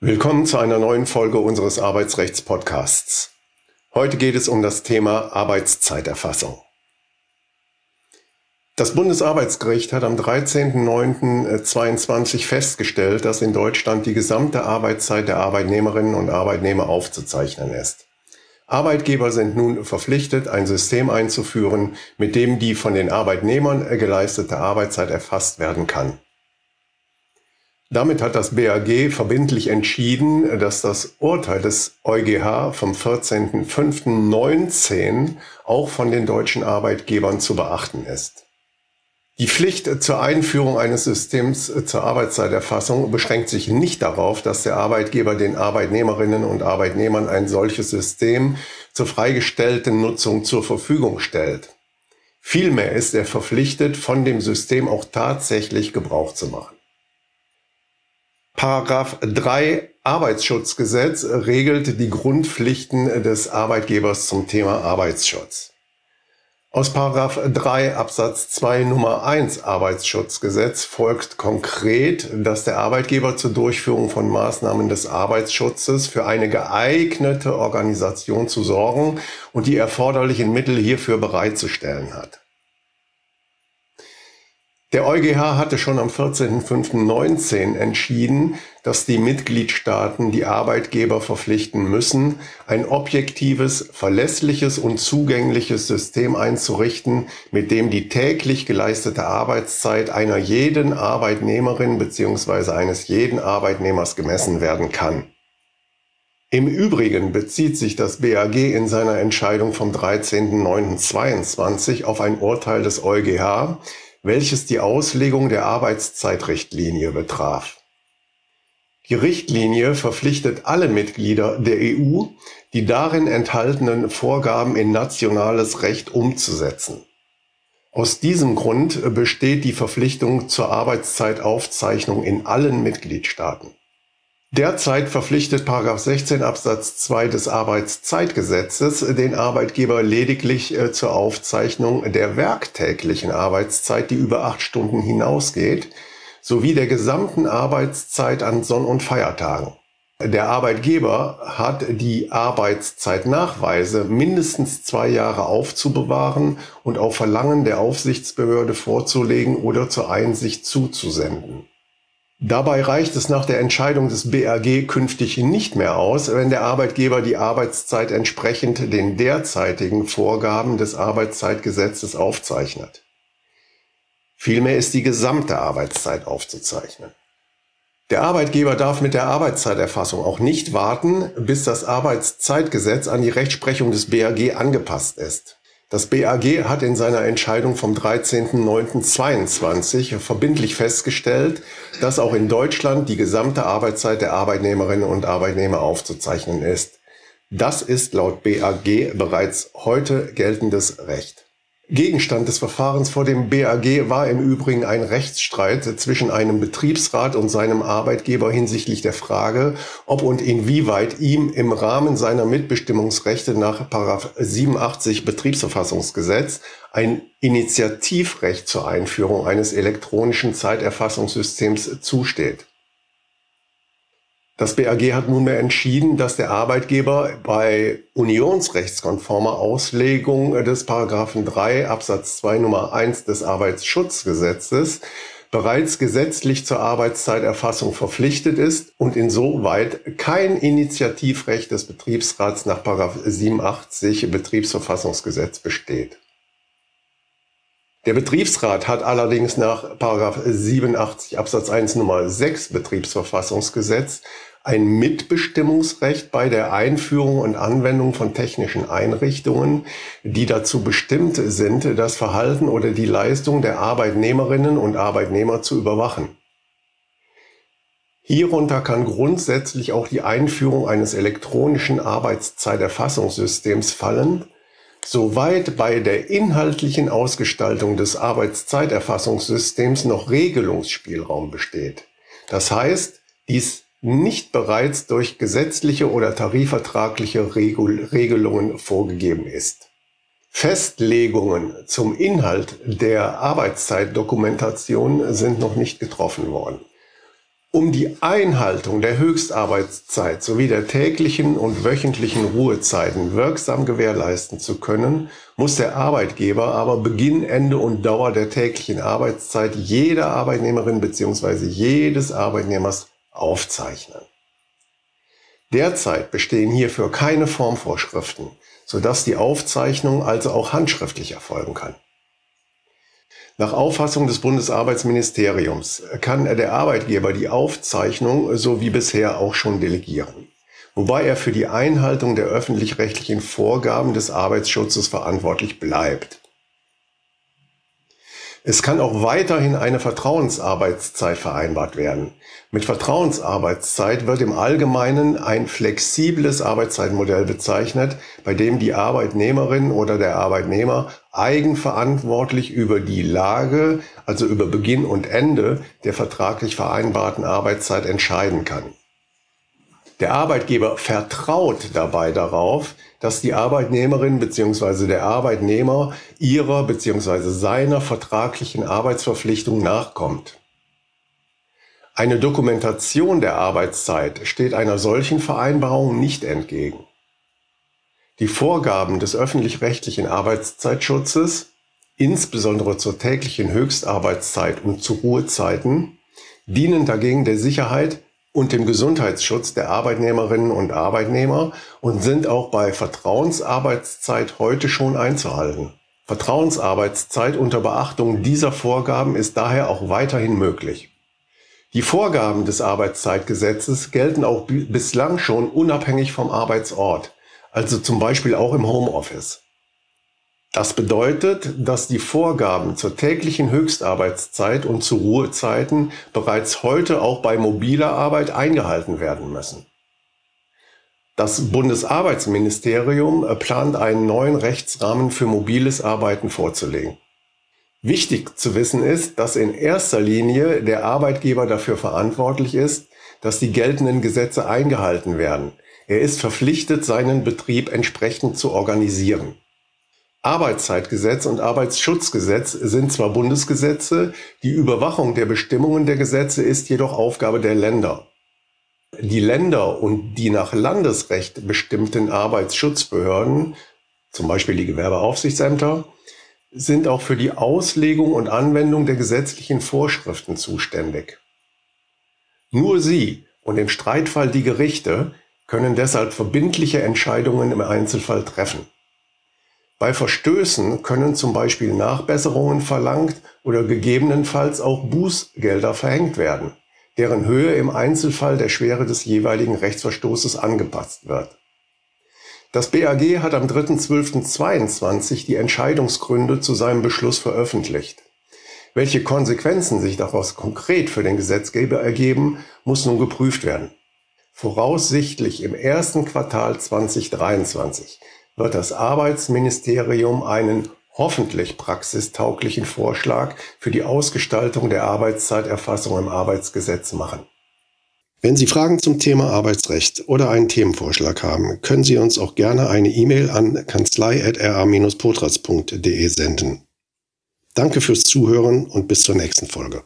Willkommen zu einer neuen Folge unseres Arbeitsrechts-Podcasts. Heute geht es um das Thema Arbeitszeiterfassung. Das Bundesarbeitsgericht hat am 13.09.22 festgestellt, dass in Deutschland die gesamte Arbeitszeit der Arbeitnehmerinnen und Arbeitnehmer aufzuzeichnen ist. Arbeitgeber sind nun verpflichtet, ein System einzuführen, mit dem die von den Arbeitnehmern geleistete Arbeitszeit erfasst werden kann. Damit hat das BAG verbindlich entschieden, dass das Urteil des EuGH vom 14.05.19 auch von den deutschen Arbeitgebern zu beachten ist. Die Pflicht zur Einführung eines Systems zur Arbeitszeiterfassung beschränkt sich nicht darauf, dass der Arbeitgeber den Arbeitnehmerinnen und Arbeitnehmern ein solches System zur freigestellten Nutzung zur Verfügung stellt. Vielmehr ist er verpflichtet, von dem System auch tatsächlich Gebrauch zu machen. Paragraph 3 Arbeitsschutzgesetz regelt die Grundpflichten des Arbeitgebers zum Thema Arbeitsschutz. Aus Paragraph 3 Absatz 2 Nummer 1 Arbeitsschutzgesetz folgt konkret, dass der Arbeitgeber zur Durchführung von Maßnahmen des Arbeitsschutzes für eine geeignete Organisation zu sorgen und die erforderlichen Mittel hierfür bereitzustellen hat. Der EuGH hatte schon am 14.05.19 entschieden, dass die Mitgliedstaaten die Arbeitgeber verpflichten müssen, ein objektives, verlässliches und zugängliches System einzurichten, mit dem die täglich geleistete Arbeitszeit einer jeden Arbeitnehmerin bzw. eines jeden Arbeitnehmers gemessen werden kann. Im Übrigen bezieht sich das BAG in seiner Entscheidung vom 13.09.22 auf ein Urteil des EuGH, welches die Auslegung der Arbeitszeitrichtlinie betraf. Die Richtlinie verpflichtet alle Mitglieder der EU, die darin enthaltenen Vorgaben in nationales Recht umzusetzen. Aus diesem Grund besteht die Verpflichtung zur Arbeitszeitaufzeichnung in allen Mitgliedstaaten. Derzeit verpflichtet 16 Absatz 2 des Arbeitszeitgesetzes den Arbeitgeber lediglich äh, zur Aufzeichnung der werktäglichen Arbeitszeit, die über acht Stunden hinausgeht, sowie der gesamten Arbeitszeit an Sonn- und Feiertagen. Der Arbeitgeber hat die Arbeitszeitnachweise mindestens zwei Jahre aufzubewahren und auf Verlangen der Aufsichtsbehörde vorzulegen oder zur Einsicht zuzusenden. Dabei reicht es nach der Entscheidung des BAG künftig nicht mehr aus, wenn der Arbeitgeber die Arbeitszeit entsprechend den derzeitigen Vorgaben des Arbeitszeitgesetzes aufzeichnet. Vielmehr ist die gesamte Arbeitszeit aufzuzeichnen. Der Arbeitgeber darf mit der Arbeitszeiterfassung auch nicht warten, bis das Arbeitszeitgesetz an die Rechtsprechung des BAG angepasst ist. Das BAG hat in seiner Entscheidung vom 13.09.22 verbindlich festgestellt, dass auch in Deutschland die gesamte Arbeitszeit der Arbeitnehmerinnen und Arbeitnehmer aufzuzeichnen ist. Das ist laut BAG bereits heute geltendes Recht. Gegenstand des Verfahrens vor dem BAG war im Übrigen ein Rechtsstreit zwischen einem Betriebsrat und seinem Arbeitgeber hinsichtlich der Frage, ob und inwieweit ihm im Rahmen seiner Mitbestimmungsrechte nach 87 Betriebsverfassungsgesetz ein Initiativrecht zur Einführung eines elektronischen Zeiterfassungssystems zusteht. Das BAG hat nunmehr entschieden, dass der Arbeitgeber bei unionsrechtskonformer Auslegung des Paragraphen 3 Absatz 2 Nummer 1 des Arbeitsschutzgesetzes bereits gesetzlich zur Arbeitszeiterfassung verpflichtet ist und insoweit kein Initiativrecht des Betriebsrats nach 87 Betriebsverfassungsgesetz besteht. Der Betriebsrat hat allerdings nach 87 Absatz 1 Nummer 6 Betriebsverfassungsgesetz ein Mitbestimmungsrecht bei der Einführung und Anwendung von technischen Einrichtungen, die dazu bestimmt sind, das Verhalten oder die Leistung der Arbeitnehmerinnen und Arbeitnehmer zu überwachen. Hierunter kann grundsätzlich auch die Einführung eines elektronischen Arbeitszeiterfassungssystems fallen, soweit bei der inhaltlichen Ausgestaltung des Arbeitszeiterfassungssystems noch Regelungsspielraum besteht. Das heißt, dies nicht bereits durch gesetzliche oder tarifvertragliche Regelungen vorgegeben ist. Festlegungen zum Inhalt der Arbeitszeitdokumentation sind noch nicht getroffen worden. Um die Einhaltung der Höchstarbeitszeit sowie der täglichen und wöchentlichen Ruhezeiten wirksam gewährleisten zu können, muss der Arbeitgeber aber Beginn, Ende und Dauer der täglichen Arbeitszeit jeder Arbeitnehmerin bzw. jedes Arbeitnehmers aufzeichnen. Derzeit bestehen hierfür keine Formvorschriften, sodass die Aufzeichnung also auch handschriftlich erfolgen kann. Nach Auffassung des Bundesarbeitsministeriums kann der Arbeitgeber die Aufzeichnung so wie bisher auch schon delegieren, wobei er für die Einhaltung der öffentlich-rechtlichen Vorgaben des Arbeitsschutzes verantwortlich bleibt. Es kann auch weiterhin eine Vertrauensarbeitszeit vereinbart werden. Mit Vertrauensarbeitszeit wird im Allgemeinen ein flexibles Arbeitszeitmodell bezeichnet, bei dem die Arbeitnehmerin oder der Arbeitnehmer eigenverantwortlich über die Lage, also über Beginn und Ende der vertraglich vereinbarten Arbeitszeit entscheiden kann. Der Arbeitgeber vertraut dabei darauf, dass die Arbeitnehmerin bzw. der Arbeitnehmer ihrer bzw. seiner vertraglichen Arbeitsverpflichtung nachkommt. Eine Dokumentation der Arbeitszeit steht einer solchen Vereinbarung nicht entgegen. Die Vorgaben des öffentlich-rechtlichen Arbeitszeitschutzes, insbesondere zur täglichen Höchstarbeitszeit und zu Ruhezeiten, dienen dagegen der Sicherheit und dem Gesundheitsschutz der Arbeitnehmerinnen und Arbeitnehmer und sind auch bei Vertrauensarbeitszeit heute schon einzuhalten. Vertrauensarbeitszeit unter Beachtung dieser Vorgaben ist daher auch weiterhin möglich. Die Vorgaben des Arbeitszeitgesetzes gelten auch bislang schon unabhängig vom Arbeitsort, also zum Beispiel auch im Homeoffice. Das bedeutet, dass die Vorgaben zur täglichen Höchstarbeitszeit und zu Ruhezeiten bereits heute auch bei mobiler Arbeit eingehalten werden müssen. Das Bundesarbeitsministerium plant einen neuen Rechtsrahmen für mobiles Arbeiten vorzulegen. Wichtig zu wissen ist, dass in erster Linie der Arbeitgeber dafür verantwortlich ist, dass die geltenden Gesetze eingehalten werden. Er ist verpflichtet, seinen Betrieb entsprechend zu organisieren. Arbeitszeitgesetz und Arbeitsschutzgesetz sind zwar Bundesgesetze, die Überwachung der Bestimmungen der Gesetze ist jedoch Aufgabe der Länder. Die Länder und die nach Landesrecht bestimmten Arbeitsschutzbehörden, zum Beispiel die Gewerbeaufsichtsämter, sind auch für die Auslegung und Anwendung der gesetzlichen Vorschriften zuständig. Nur sie und im Streitfall die Gerichte können deshalb verbindliche Entscheidungen im Einzelfall treffen. Bei Verstößen können zum Beispiel Nachbesserungen verlangt oder gegebenenfalls auch Bußgelder verhängt werden, deren Höhe im Einzelfall der Schwere des jeweiligen Rechtsverstoßes angepasst wird. Das BAG hat am 3.12.22 die Entscheidungsgründe zu seinem Beschluss veröffentlicht. Welche Konsequenzen sich daraus konkret für den Gesetzgeber ergeben, muss nun geprüft werden. Voraussichtlich im ersten Quartal 2023 wird das Arbeitsministerium einen hoffentlich praxistauglichen Vorschlag für die Ausgestaltung der Arbeitszeiterfassung im Arbeitsgesetz machen. Wenn Sie Fragen zum Thema Arbeitsrecht oder einen Themenvorschlag haben, können Sie uns auch gerne eine E-Mail an kanzlei.ra-potras.de senden. Danke fürs Zuhören und bis zur nächsten Folge.